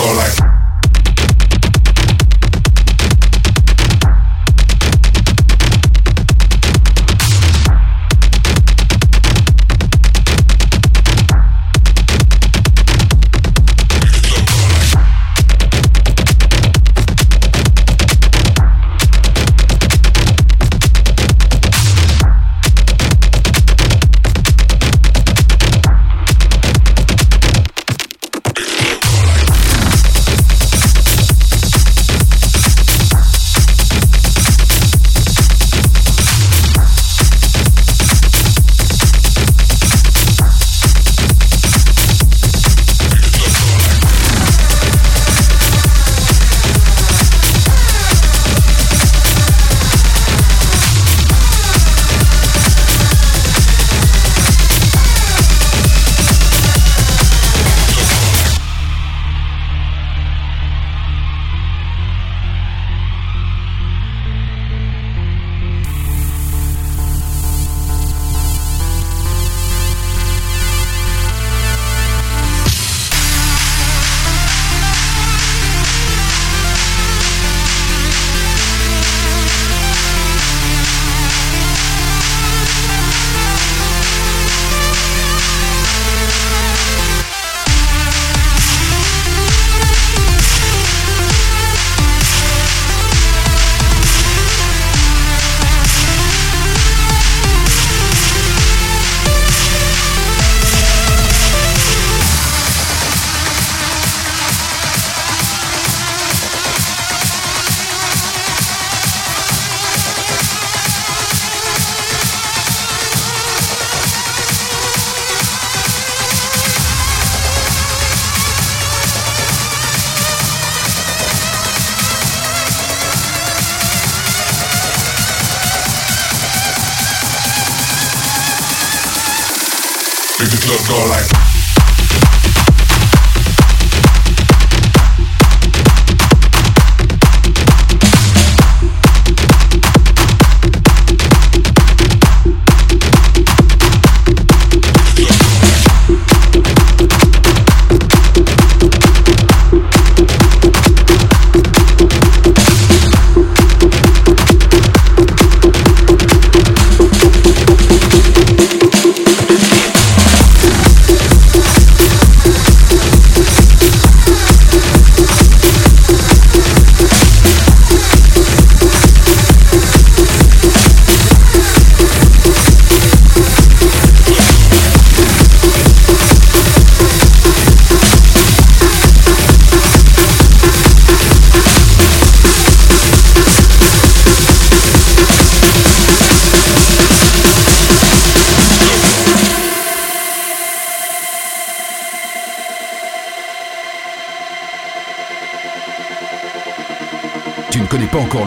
go like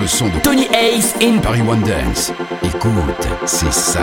le son de Tony Ace in Paris One Dance. Écoute, c'est ça.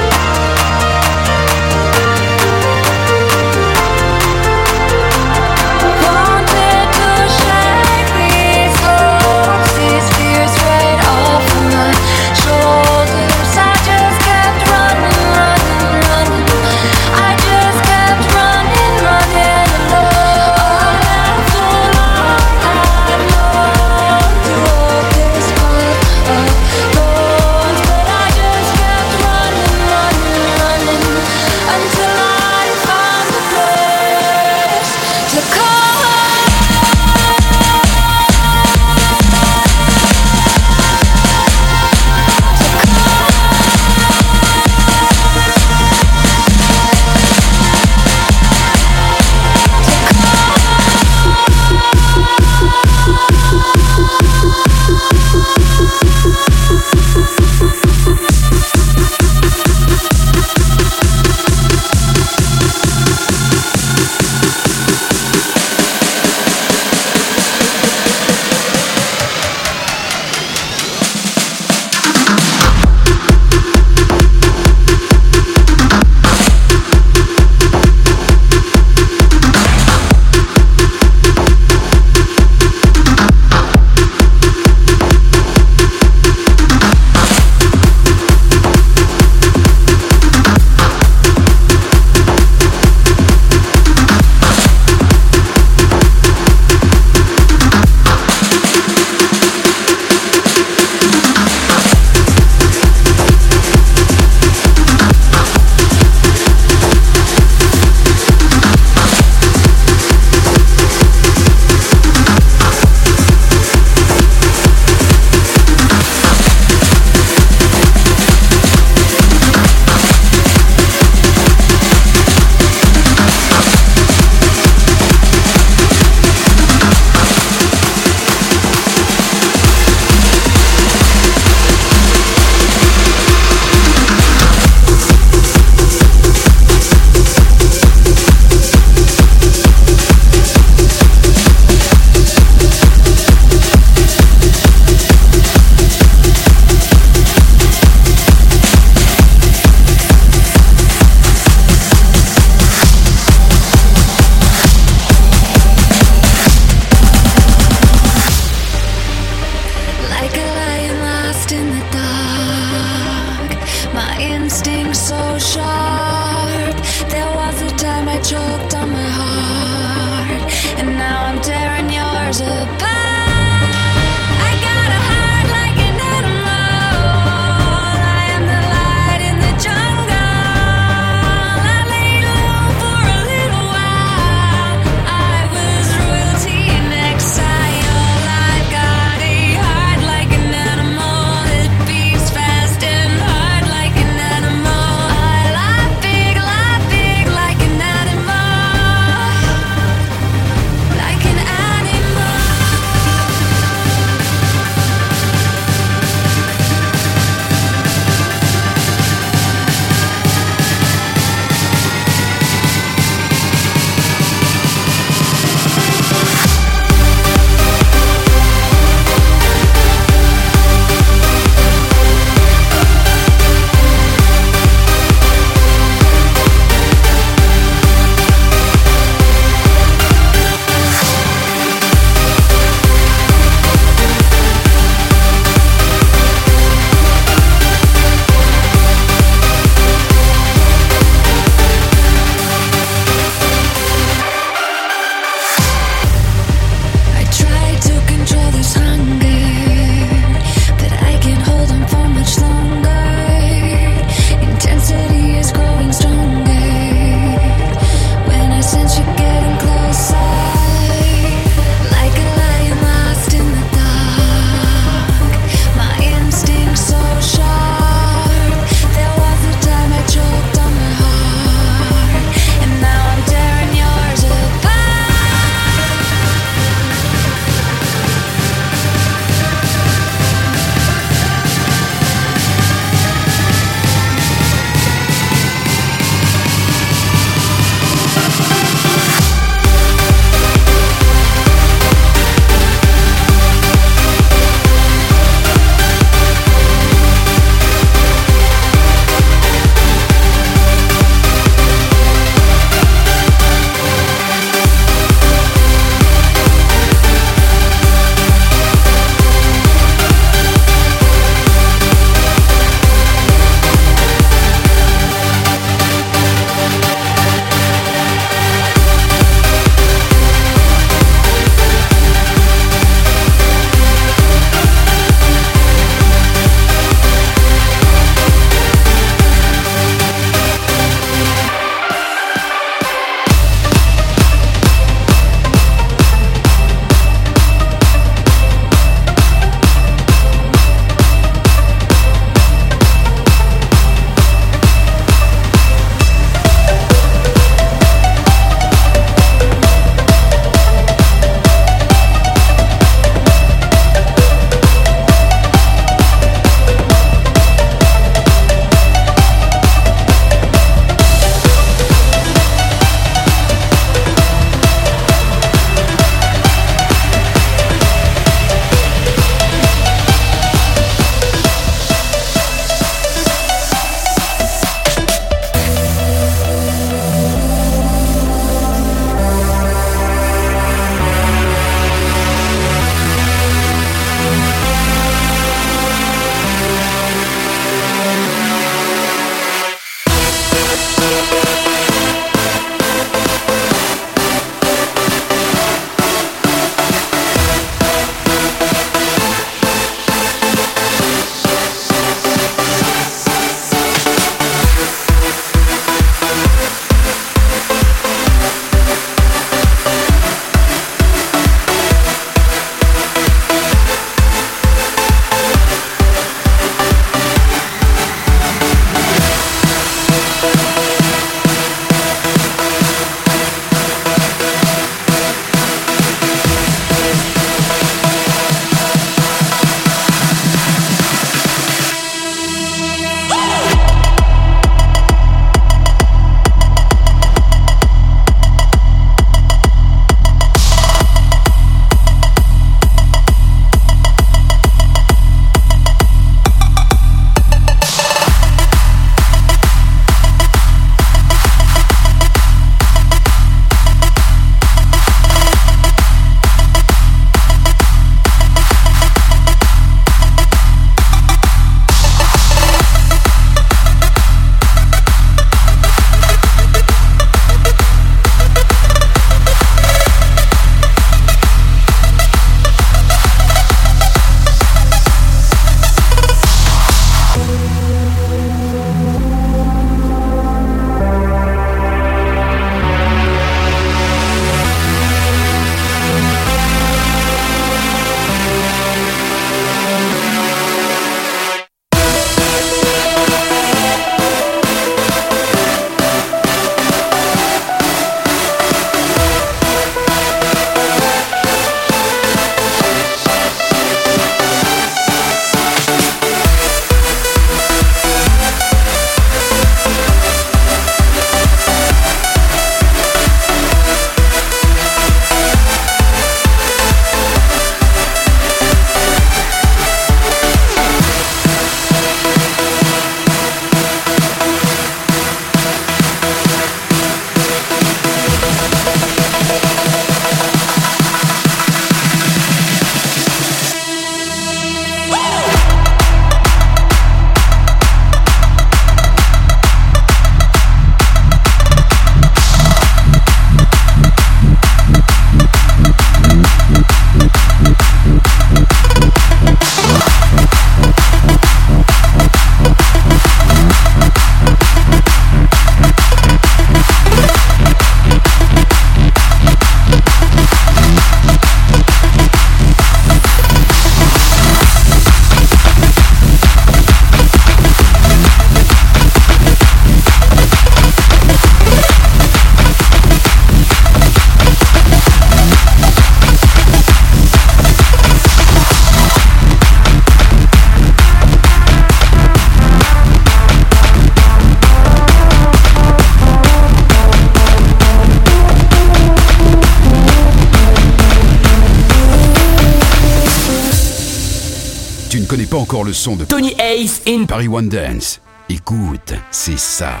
Le son de Tony Ace in Paris One Dance, écoute, c'est ça.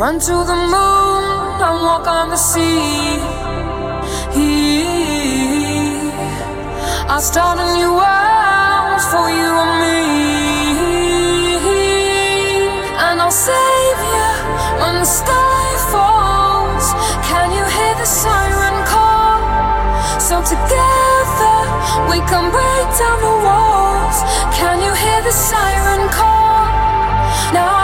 Run to the moon and walk on the sea. I'll start a new world for you and me. And I'll save you when the sky falls. Can you hear the siren call? So together we can break down the walls. Can you hear the siren call? Now